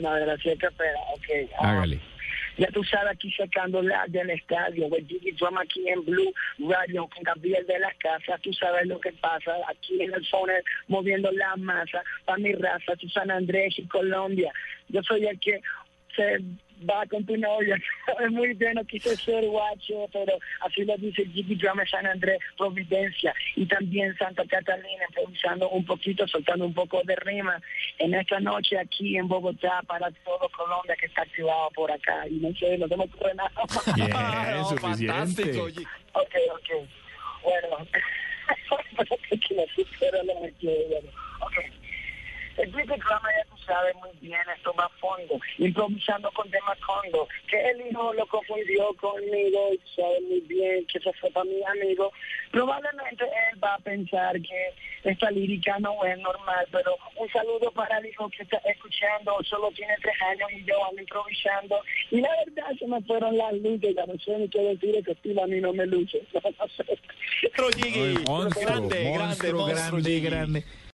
Bueno, es que espera, ok. ah, Hágale. Ya tú sabes, aquí sacando la del estadio, el Jiggy Drum aquí en Blue Radio con Gabriel de la Casa, tú sabes lo que pasa, aquí en el phone moviendo la masa, para mi raza, tú San Andrés y Colombia. Yo soy el que se va con tu novia, es muy bien, no quise ser guacho, pero así lo dice Jiggy Drum en San Andrés, Providencia, y también Santa Catalina, improvisando un poquito, soltando un poco de rima en esta noche aquí en Bogotá para todo Colombia que está activado por acá, y no sé, no se me ocurre nada más. Bien, No, suficiente. oye. Ok, ok. Bueno, que no que quiero, bueno. El programa ya tú sabes muy bien, esto va a fondo, improvisando con temas fondo, que el hijo lo confundió conmigo y tú sabes muy bien que eso fue para mi amigo. Probablemente él va a pensar que esta lírica no es normal, pero un saludo para el hijo que está escuchando, solo tiene tres años y yo ando improvisando. Y la verdad se me fueron las luces, ya no sé ni qué decir, que estilo a mí no me luce. No sé. Monstruo. Ay, monstruo, grande, grande, monstruo, grande, grande.